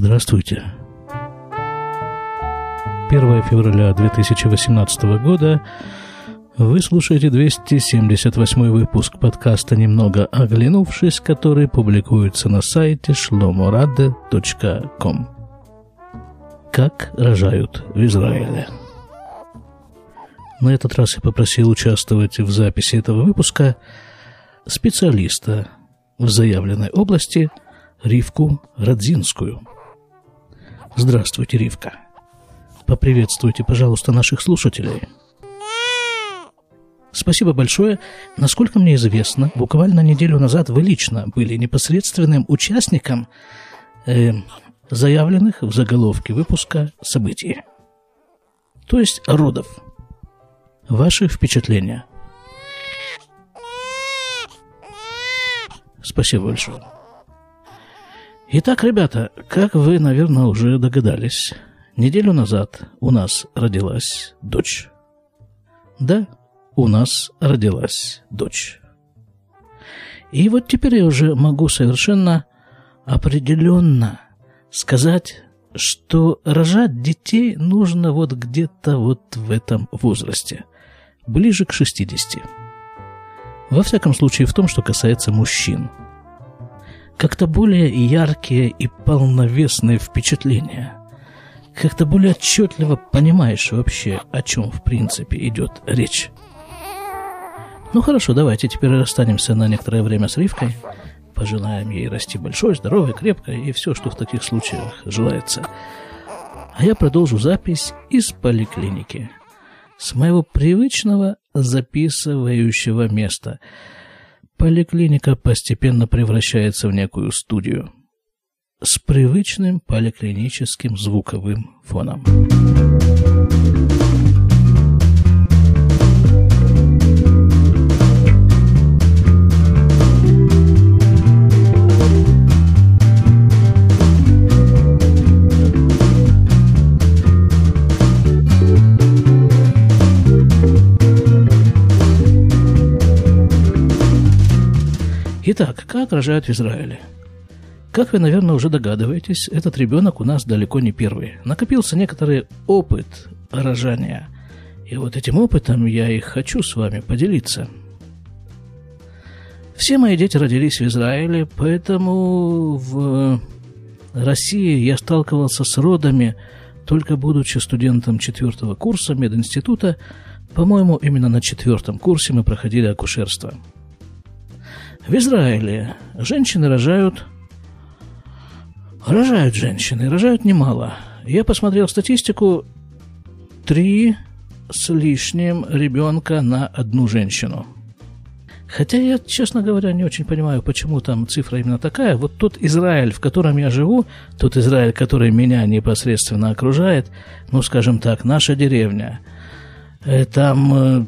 Здравствуйте. 1 февраля 2018 года вы слушаете 278 выпуск подкаста «Немного оглянувшись», который публикуется на сайте shlomorade.com. Как рожают в Израиле. На этот раз я попросил участвовать в записи этого выпуска специалиста в заявленной области Ривку Радзинскую. Здравствуйте, Ривка. Поприветствуйте, пожалуйста, наших слушателей. Спасибо большое. Насколько мне известно, буквально неделю назад вы лично были непосредственным участником э, заявленных в заголовке выпуска событий. То есть родов. Ваши впечатления? Спасибо большое. Итак, ребята, как вы, наверное, уже догадались, неделю назад у нас родилась дочь. Да, у нас родилась дочь. И вот теперь я уже могу совершенно определенно сказать, что рожать детей нужно вот где-то вот в этом возрасте, ближе к 60. Во всяком случае, в том, что касается мужчин – как-то более яркие и полновесные впечатления. Как-то более отчетливо понимаешь вообще, о чем в принципе идет речь. Ну хорошо, давайте теперь расстанемся на некоторое время с Ривкой. Пожелаем ей расти большой, здоровой, крепкой и все, что в таких случаях желается. А я продолжу запись из поликлиники. С моего привычного записывающего места – Поликлиника постепенно превращается в некую студию с привычным поликлиническим звуковым фоном. Итак, как рожают в Израиле? Как вы, наверное, уже догадываетесь, этот ребенок у нас далеко не первый. Накопился некоторый опыт рожания. И вот этим опытом я и хочу с вами поделиться. Все мои дети родились в Израиле, поэтому в России я сталкивался с родами, только будучи студентом четвертого курса мединститута. По-моему, именно на четвертом курсе мы проходили акушерство – в Израиле женщины рожают... Рожают женщины, рожают немало. Я посмотрел статистику. Три с лишним ребенка на одну женщину. Хотя я, честно говоря, не очень понимаю, почему там цифра именно такая. Вот тот Израиль, в котором я живу, тот Израиль, который меня непосредственно окружает, ну, скажем так, наша деревня, э, там э,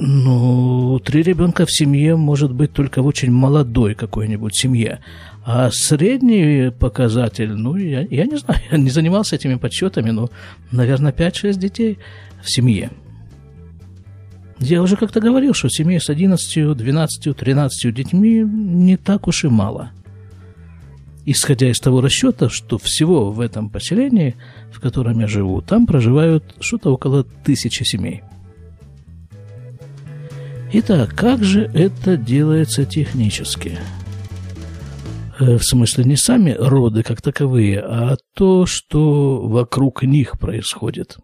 ну, три ребенка в семье может быть только в очень молодой какой-нибудь семье. А средний показатель, ну, я, я не знаю, я не занимался этими подсчетами, но, наверное, 5-6 детей в семье. Я уже как-то говорил, что семей с 11, 12, 13 детьми не так уж и мало. Исходя из того расчета, что всего в этом поселении, в котором я живу, там проживают что-то около тысячи семей. Итак, как же это делается технически? Э, в смысле, не сами роды как таковые, а то, что вокруг них происходит.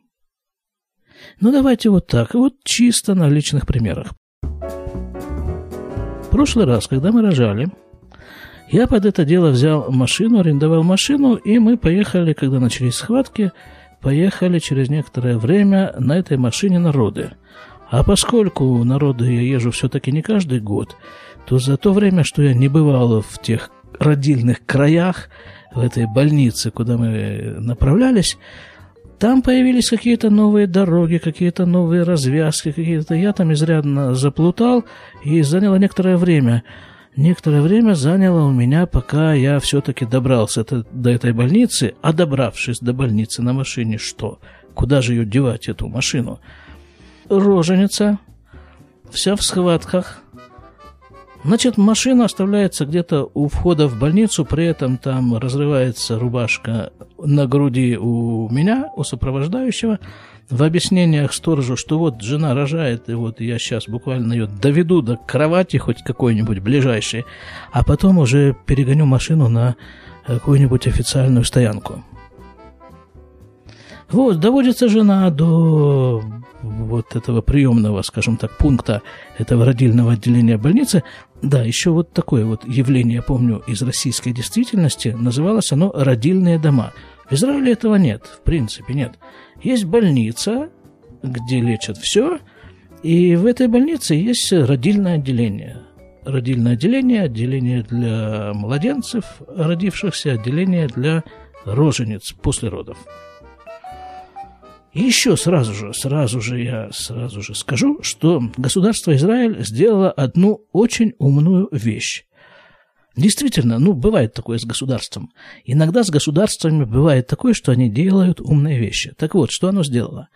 Ну, давайте вот так, вот чисто на личных примерах. В прошлый раз, когда мы рожали, я под это дело взял машину, арендовал машину, и мы поехали, когда начались схватки, поехали через некоторое время на этой машине на роды – а поскольку народу я езжу все-таки не каждый год, то за то время, что я не бывал в тех родильных краях, в этой больнице, куда мы направлялись, там появились какие-то новые дороги, какие-то новые развязки, какие-то... Я там изрядно заплутал и заняло некоторое время. Некоторое время заняло у меня, пока я все-таки добрался до этой больницы, а добравшись до больницы на машине, что? Куда же ее девать, эту машину? Роженица, вся в схватках. Значит, машина оставляется где-то у входа в больницу, при этом там разрывается рубашка на груди у меня, у сопровождающего, в объяснениях сторожу, что вот жена рожает, и вот я сейчас буквально ее доведу до кровати хоть какой-нибудь ближайшей, а потом уже перегоню машину на какую-нибудь официальную стоянку. Вот, доводится жена до вот этого приемного, скажем так, пункта этого родильного отделения больницы. Да, еще вот такое вот явление, я помню, из российской действительности, называлось оно «родильные дома». В Израиле этого нет, в принципе нет. Есть больница, где лечат все, и в этой больнице есть родильное отделение. Родильное отделение, отделение для младенцев, родившихся, отделение для рожениц после родов. И еще сразу же, сразу же я сразу же скажу, что государство Израиль сделало одну очень умную вещь. Действительно, ну, бывает такое с государством. Иногда с государствами бывает такое, что они делают умные вещи. Так вот, что оно сделало?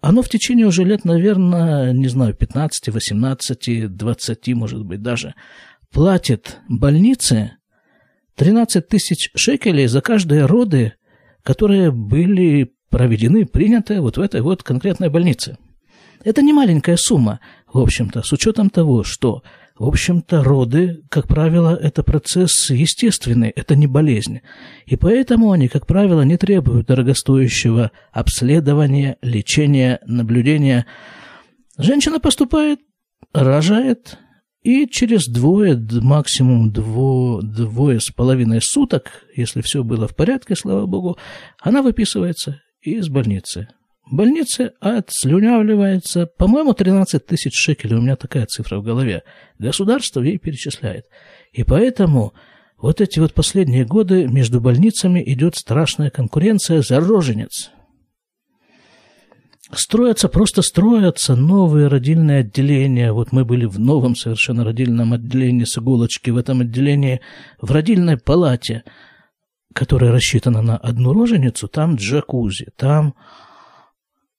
Оно в течение уже лет, наверное, не знаю, 15, 18, 20, может быть, даже, платит больнице 13 тысяч шекелей за каждые роды, которые были проведены, приняты вот в этой вот конкретной больнице. Это не маленькая сумма, в общем-то, с учетом того, что, в общем-то, роды, как правило, это процесс естественный, это не болезнь. И поэтому они, как правило, не требуют дорогостоящего обследования, лечения, наблюдения. Женщина поступает, рожает, и через двое, максимум дво, двое с половиной суток, если все было в порядке, слава богу, она выписывается из больницы. Больница отслюнявливается, по-моему, 13 тысяч шекелей, у меня такая цифра в голове. Государство ей перечисляет. И поэтому вот эти вот последние годы между больницами идет страшная конкуренция за роженец. Строятся, просто строятся новые родильные отделения. Вот мы были в новом совершенно родильном отделении с иголочки, в этом отделении, в родильной палате – которая рассчитана на одну роженицу, там джакузи, там...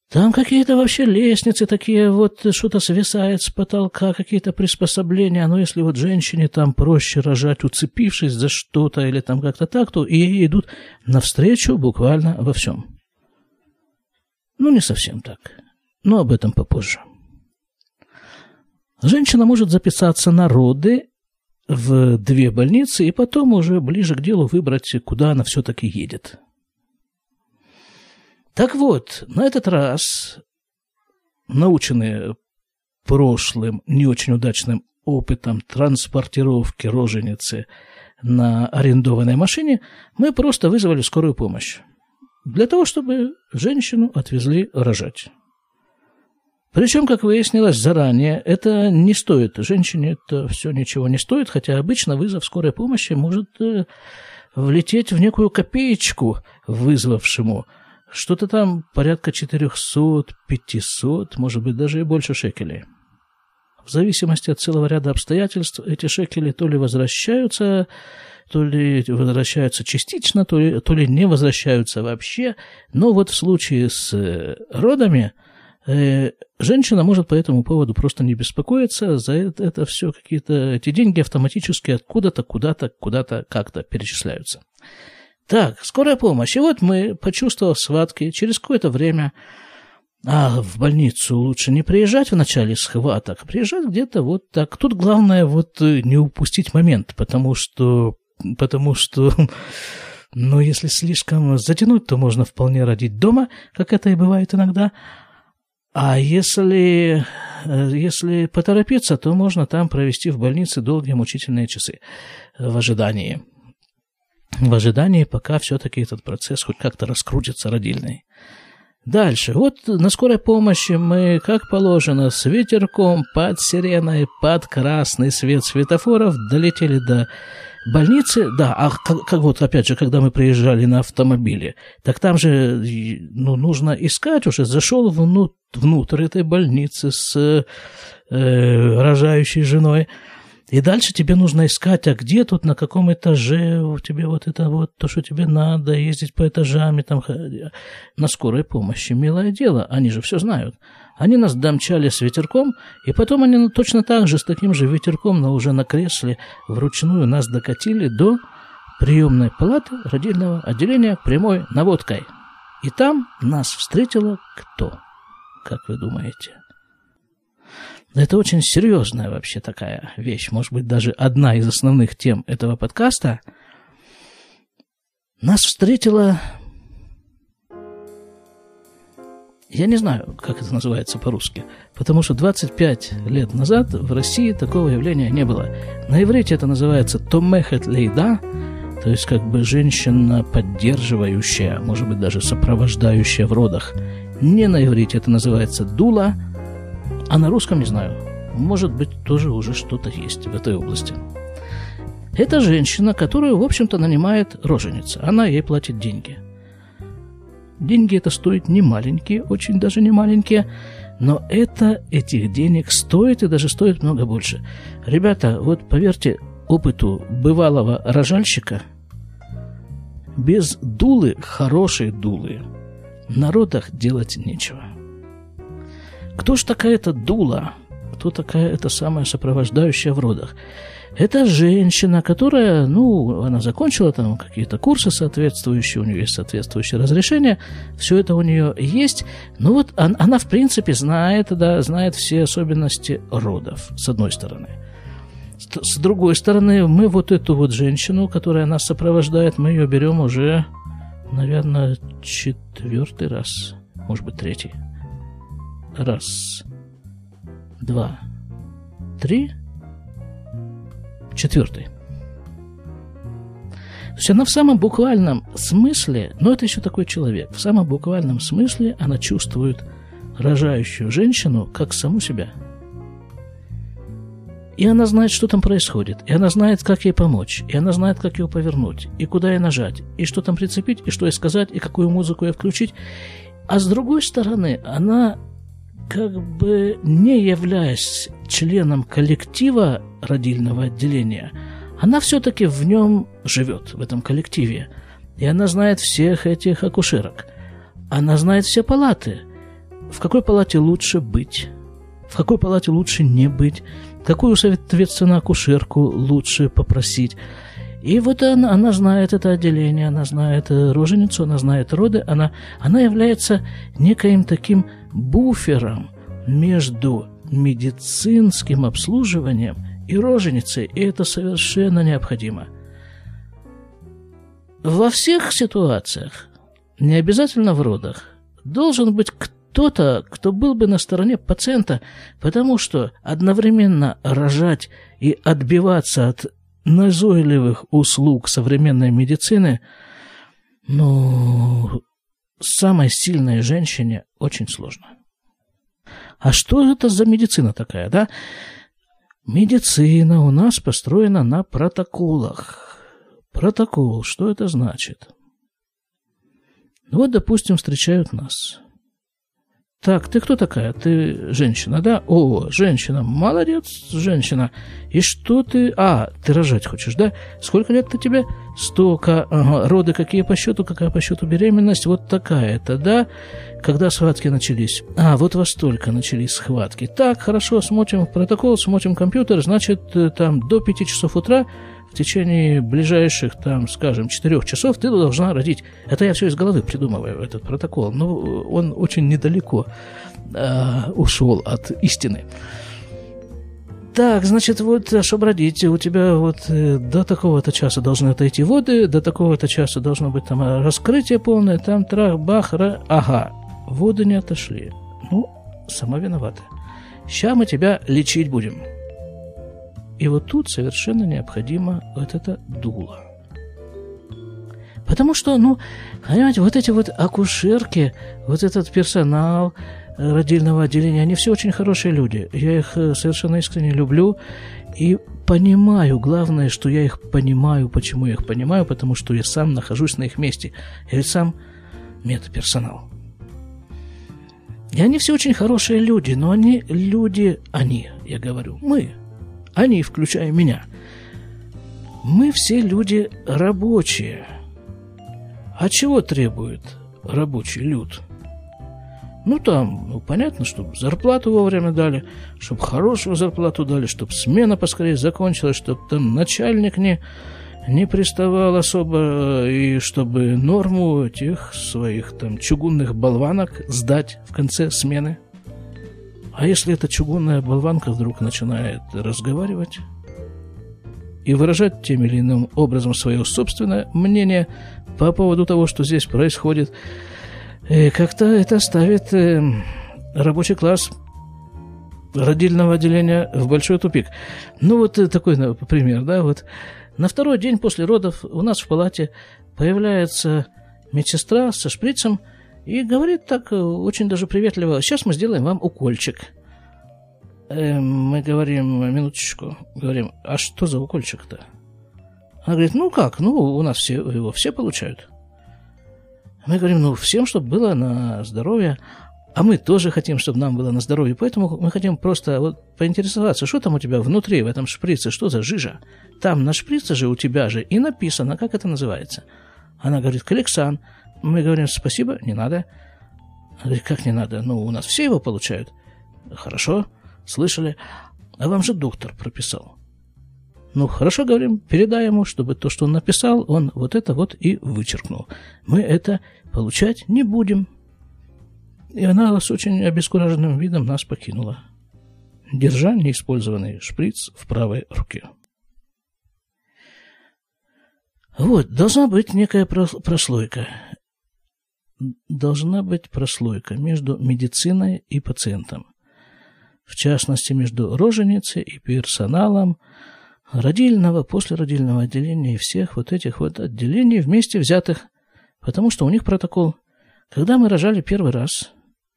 Там какие-то вообще лестницы такие, вот что-то свисает с потолка, какие-то приспособления. Но если вот женщине там проще рожать, уцепившись за что-то или там как-то так, то ей идут навстречу буквально во всем. Ну, не совсем так. Но об этом попозже. Женщина может записаться на роды в две больницы и потом уже ближе к делу выбрать, куда она все-таки едет. Так вот, на этот раз, наученные прошлым не очень удачным опытом транспортировки роженицы на арендованной машине, мы просто вызвали скорую помощь для того, чтобы женщину отвезли рожать. Причем, как выяснилось заранее, это не стоит. Женщине это все ничего не стоит, хотя обычно вызов скорой помощи может э, влететь в некую копеечку вызвавшему. Что-то там порядка 400, 500, может быть, даже и больше шекелей. В зависимости от целого ряда обстоятельств эти шекели то ли возвращаются, то ли возвращаются частично, то ли, то ли не возвращаются вообще. Но вот в случае с э, родами – женщина может по этому поводу просто не беспокоиться, за это, это все какие-то, эти деньги автоматически откуда-то, куда-то, куда-то как-то перечисляются. Так, скорая помощь. И вот мы, почувствовав схватки, через какое-то время, а в больницу лучше не приезжать в начале схваток, а приезжать где-то вот так. Тут главное вот э, не упустить момент, потому что, потому что, ну, если слишком затянуть, то можно вполне родить дома, как это и бывает иногда, а если, э, если поторопиться, то можно там провести в больнице долгие мучительные часы в ожидании. В ожидании, пока все-таки этот процесс хоть как-то раскрутится родильный. Дальше. Вот на скорой помощи мы, как положено, с ветерком, под сиреной, под красный свет светофоров долетели до больницы, да, а как, как вот, опять же, когда мы приезжали на автомобиле, так там же, ну, нужно искать уже, зашел внутрь, внутрь этой больницы с э, рожающей женой, И дальше тебе нужно искать, а где тут, на каком этаже у тебя вот это вот, то, что тебе надо, ездить по этажам, и там, на скорой помощи. Милое дело, они же все знают. Они нас домчали с ветерком, и потом они ну, точно так же, с таким же ветерком, но уже на кресле, вручную нас докатили до приемной палаты родильного отделения прямой наводкой. И там нас встретила кто? Как вы думаете? Это очень серьезная вообще такая вещь. Может быть, даже одна из основных тем этого подкаста. Нас встретила... Я не знаю, как это называется по-русски, потому что 25 лет назад в России такого явления не было. На иврите это называется «томехет лейда», то есть как бы женщина поддерживающая, может быть даже сопровождающая в родах. Не на иврите это называется «дула», а на русском не знаю. Может быть, тоже уже что-то есть в этой области. Это женщина, которую, в общем-то, нанимает роженица. Она ей платит деньги. Деньги это стоит не маленькие, очень даже не маленькие, но это этих денег стоит и даже стоит много больше. Ребята, вот поверьте опыту бывалого рожальщика, без дулы, хорошей дулы, на родах делать нечего. Кто ж такая эта дула? Кто такая эта самая сопровождающая в родах? Это женщина, которая, ну, она закончила там какие-то курсы соответствующие, у нее есть соответствующее разрешение, все это у нее есть. Ну вот она, она в принципе знает, да, знает все особенности родов, с одной стороны. С, с другой стороны, мы вот эту вот женщину, которая нас сопровождает, мы ее берем уже, наверное, четвертый раз, может быть, третий. Раз, два, три, четвертый. То есть она в самом буквальном смысле, но это еще такой человек, в самом буквальном смысле она чувствует рожающую женщину как саму себя. И она знает, что там происходит, и она знает, как ей помочь, и она знает, как ее повернуть, и куда ей нажать, и что там прицепить, и что ей сказать, и какую музыку ей включить. А с другой стороны, она как бы не являясь членом коллектива родильного отделения, она все-таки в нем живет, в этом коллективе. И она знает всех этих акушерок. Она знает все палаты. В какой палате лучше быть, в какой палате лучше не быть, какую, соответственно, акушерку лучше попросить. И вот она, она знает это отделение, она знает роженицу, она знает роды, она, она является некоим таким буфером между медицинским обслуживанием и роженицей, и это совершенно необходимо. Во всех ситуациях, не обязательно в родах, должен быть кто-то, кто был бы на стороне пациента, потому что одновременно рожать и отбиваться от назойливых услуг современной медицины, ну, самой сильной женщине очень сложно. А что это за медицина такая, да? Медицина у нас построена на протоколах. Протокол, что это значит? Вот, допустим, встречают нас. Так, ты кто такая? Ты женщина, да? О, женщина. Молодец, женщина. И что ты... А, ты рожать хочешь, да? Сколько лет-то тебе? Столько. Ага. Роды какие по счету? Какая по счету беременность? Вот такая-то, да? Когда схватки начались? А, вот во столько начались схватки. Так, хорошо, смотрим протокол, смотрим компьютер. Значит, э, там до 5 часов утра в течение ближайших, там, скажем, четырех часов ты должна родить. Это я все из головы придумываю, этот протокол. Но он очень недалеко э, ушел от истины. Так, значит, вот, чтобы родить, у тебя вот э, до такого-то часа должны отойти воды, до такого-то часа должно быть там раскрытие полное, там трах, бах, ра... ага, воды не отошли. Ну, сама виновата. Сейчас мы тебя лечить будем. И вот тут совершенно необходимо вот это дуло. Потому что, ну, понимаете, вот эти вот акушерки, вот этот персонал родильного отделения, они все очень хорошие люди. Я их э, совершенно искренне люблю и понимаю. Главное, что я их понимаю. Почему я их понимаю? Потому что я сам нахожусь на их месте. Я ведь сам медперсонал. И они все очень хорошие люди, но они люди, они, я говорю, мы – они, включая меня, мы все люди рабочие. А чего требует рабочий люд? Ну, там, ну, понятно, чтобы зарплату вовремя дали, чтобы хорошую зарплату дали, чтобы смена поскорее закончилась, чтобы там начальник не, не приставал особо, и чтобы норму этих своих там чугунных болванок сдать в конце смены. А если эта чугунная болванка вдруг начинает разговаривать и выражать тем или иным образом свое собственное мнение по поводу того, что здесь происходит, и как-то это ставит э, рабочий класс родильного отделения в большой тупик. Ну, вот э, такой пример, да, вот. На второй день после родов у нас в палате появляется медсестра со шприцем и говорит так э, очень даже приветливо, сейчас мы сделаем вам укольчик. Э, мы говорим, минуточку, говорим, а что за укольчик-то? Она говорит, ну как, ну у нас все, его все получают. Мы говорим, ну, всем, чтобы было на здоровье, а мы тоже хотим, чтобы нам было на здоровье, поэтому мы хотим просто вот поинтересоваться, что там у тебя внутри, в этом шприце, что за жижа? Там на шприце же у тебя же и написано, как это называется. Она говорит, Калексан. Мы говорим, спасибо, не надо. Говорит, как не надо? Ну, у нас все его получают. Хорошо, слышали. А вам же доктор прописал. Ну, хорошо, говорим, передай ему, чтобы то, что он написал, он вот это вот и вычеркнул. Мы это получать не будем. И она с очень обескураженным видом нас покинула, держа неиспользованный шприц в правой руке. Вот, должна быть некая прослойка. Должна быть прослойка между медициной и пациентом. В частности, между роженицей и персоналом, родильного, послеродильного отделения и всех вот этих вот отделений вместе взятых, потому что у них протокол. Когда мы рожали первый раз,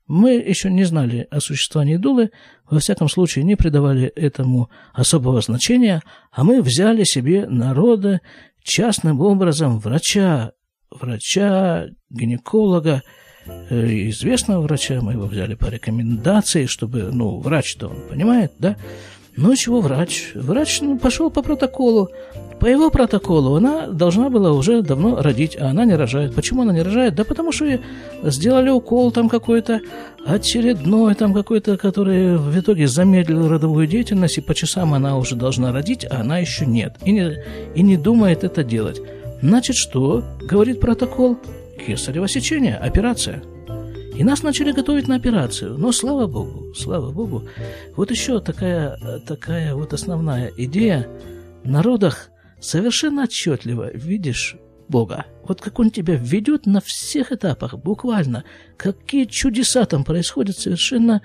мы еще не знали о существовании дулы, во всяком случае не придавали этому особого значения, а мы взяли себе народа частным образом врача, врача, гинеколога, э, известного врача, мы его взяли по рекомендации, чтобы, ну, врач-то он понимает, да, ну, чего врач? Врач ну, пошел по протоколу. По его протоколу она должна была уже давно родить, а она не рожает. Почему она не рожает? Да потому что сделали укол там какой-то очередной, там какой-то, который в итоге замедлил родовую деятельность, и по часам она уже должна родить, а она еще нет. И не, и не думает это делать. Значит, что? Говорит протокол. Кесарево сечение, операция. И нас начали готовить на операцию. Но слава богу, слава богу. Вот еще такая, такая вот основная идея. В народах совершенно отчетливо видишь Бога. Вот как Он тебя ведет на всех этапах, буквально. Какие чудеса там происходят, совершенно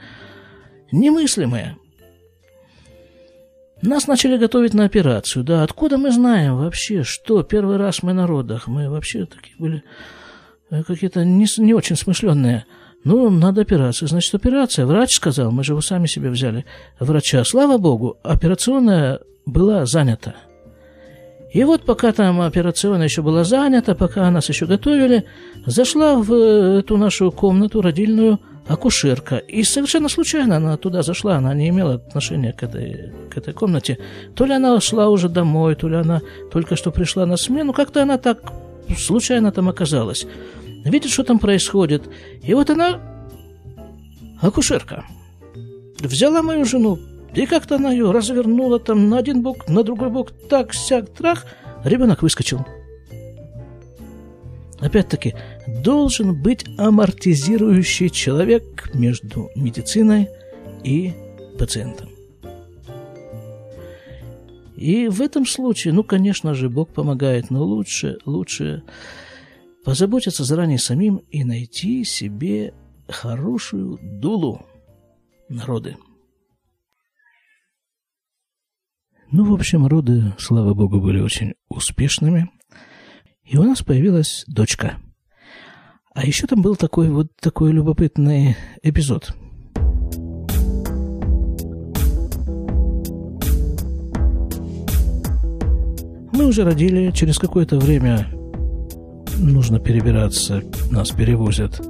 немыслимые. Нас начали готовить на операцию, да. Откуда мы знаем вообще, что первый раз мы на родах? Мы вообще такие были э, какие-то не, не очень смышленные. Ну, надо операция. Значит, операция. Врач сказал, мы же его сами себе взяли врача. Слава богу, операционная была занята. И вот пока там операционная еще была занята, пока нас еще готовили, зашла в эту нашу комнату родильную акушерка. И совершенно случайно она туда зашла, она не имела отношения к этой, к этой комнате. То ли она шла уже домой, то ли она только что пришла на смену, как-то она так случайно там оказалась видит, что там происходит. И вот она, акушерка, взяла мою жену, и как-то она ее развернула там на один бок, на другой бок, так, сяк, трах, ребенок выскочил. Опять-таки, должен быть амортизирующий человек между медициной и пациентом. И в этом случае, ну, конечно же, Бог помогает, но лучше, лучше позаботиться заранее самим и найти себе хорошую дулу народы. Ну, в общем, роды, слава богу, были очень успешными. И у нас появилась дочка. А еще там был такой вот такой любопытный эпизод. Мы уже родили, через какое-то время нужно перебираться, нас перевозят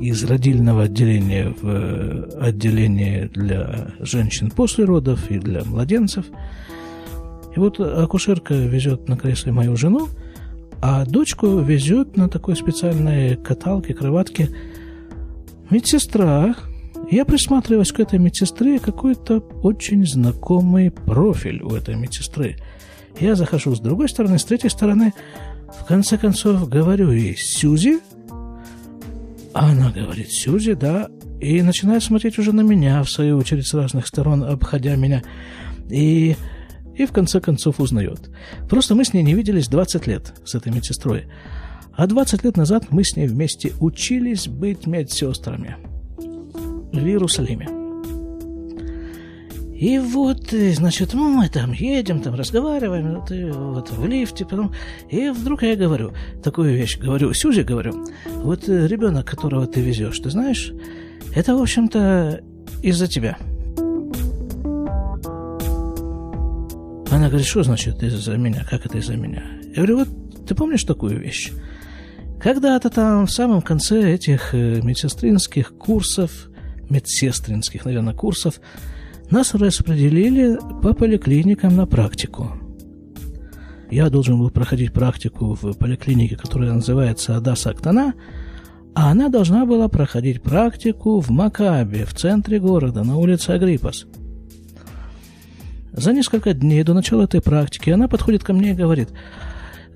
из родильного отделения в э, отделение для женщин после родов и для младенцев. И вот акушерка везет на кресле мою жену, а дочку везет на такой специальной каталке, кроватке медсестра. Я присматриваюсь к этой медсестре, какой-то очень знакомый профиль у этой медсестры. Я захожу с другой стороны, с третьей стороны. В конце концов, говорю ей, Сюзи? Она говорит, Сюзи, да. И начинает смотреть уже на меня, в свою очередь, с разных сторон, обходя меня. И и в конце концов узнает. Просто мы с ней не виделись 20 лет, с этой медсестрой. А 20 лет назад мы с ней вместе учились быть медсестрами в Иерусалиме. И вот, э, значит, мы там едем, там разговариваем, вот, и вот в лифте, потом... И вдруг я говорю такую вещь, говорю, Сюзе говорю, вот э, ребенок, которого ты везешь, ты знаешь, это, в общем-то, из-за тебя – Она говорит, что значит из-за меня? Как это из-за меня? Я говорю, вот ты помнишь такую вещь? Когда-то там в самом конце этих э, медсестринских курсов, медсестринских, наверное, курсов, нас распределили по поликлиникам на практику. Я должен был проходить практику в поликлинике, которая называется Адаса Актана, а она должна была проходить практику в Макабе, в центре города, на улице Агриппас – за несколько дней до начала этой практики она подходит ко мне и говорит,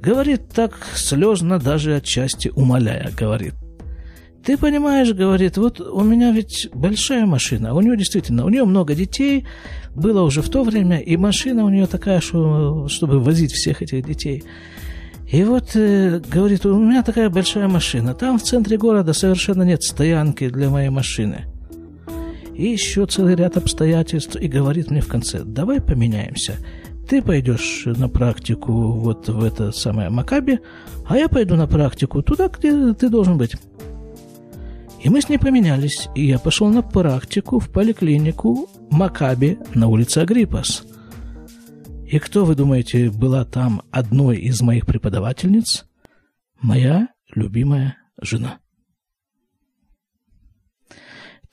говорит так слезно, даже отчасти умоляя, говорит, ты понимаешь, говорит, вот у меня ведь большая машина, у нее действительно, у нее много детей, было уже в то время, и машина у нее такая, что, чтобы возить всех этих детей. И вот, э, говорит, у меня такая большая машина, там в центре города совершенно нет стоянки для моей машины и еще целый ряд обстоятельств, и говорит мне в конце, давай поменяемся. Ты пойдешь на практику вот в это самое Макаби, а я пойду на практику туда, где ты должен быть. И мы с ней поменялись, и я пошел на практику в поликлинику Макаби на улице Агриппас. И кто, вы думаете, была там одной из моих преподавательниц? Моя любимая жена.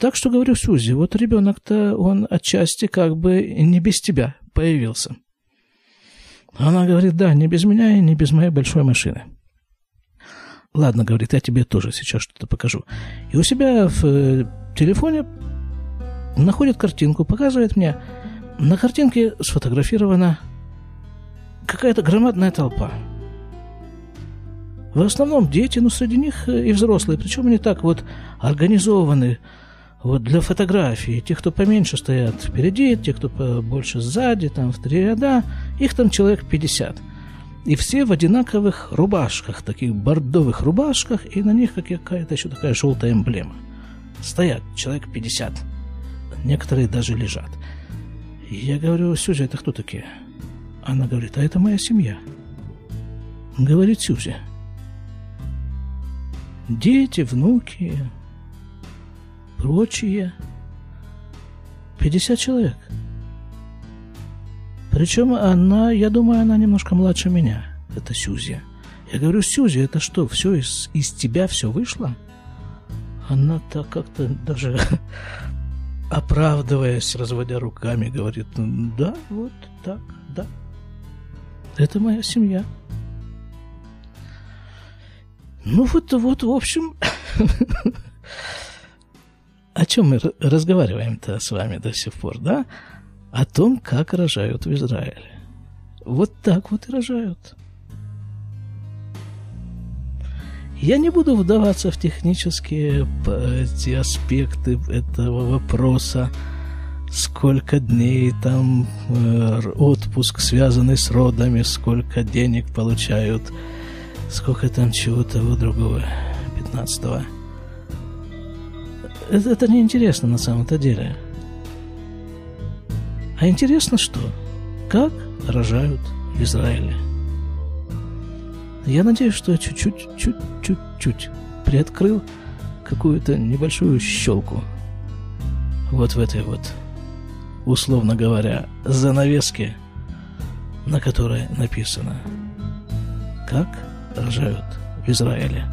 Так что говорю Сюзи, вот ребенок-то, он отчасти как бы не без тебя появился. Она говорит, да, не без меня и не без моей большой машины. Ладно, говорит, я тебе тоже сейчас что-то покажу. И у себя в э, телефоне находит картинку, показывает мне. На картинке сфотографирована какая-то громадная толпа. В основном дети, но среди них и взрослые. Причем они так вот организованы вот для фотографии, те, кто поменьше стоят впереди, те, кто больше сзади, там в три ряда, их там человек 50. И все в одинаковых рубашках, таких бордовых рубашках, и на них какая-то еще такая желтая эмблема. Стоят человек 50. Некоторые даже лежат. Я говорю, Сюзя, это кто такие? Она говорит, а это моя семья. Говорит Сюзя. Дети, внуки, прочие. 50 человек. Причем она, я думаю, она немножко младше меня. Это Сюзи. Я говорю, Сюзи, это что, все из, из тебя все вышло? Она так как-то даже оправдываясь, разводя руками, говорит, да, вот так, да. Это моя семья. Ну вот, вот, в общем, чем мы разговариваем-то с вами до сих пор, да? О том, как рожают в Израиле. Вот так вот и рожают. Я не буду вдаваться в технические эти аспекты этого вопроса, сколько дней там э, отпуск, связанный с родами, сколько денег получают, сколько там чего-то другого, 15 -го это, это не интересно на самом-то деле. А интересно что? Как рожают в Израиле? Я надеюсь, что я чуть-чуть, чуть-чуть приоткрыл какую-то небольшую щелку вот в этой вот, условно говоря, занавеске, на которой написано «Как рожают в Израиле».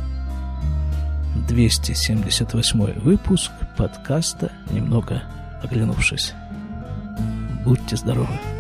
278 выпуск подкаста «Немного оглянувшись». Будьте здоровы!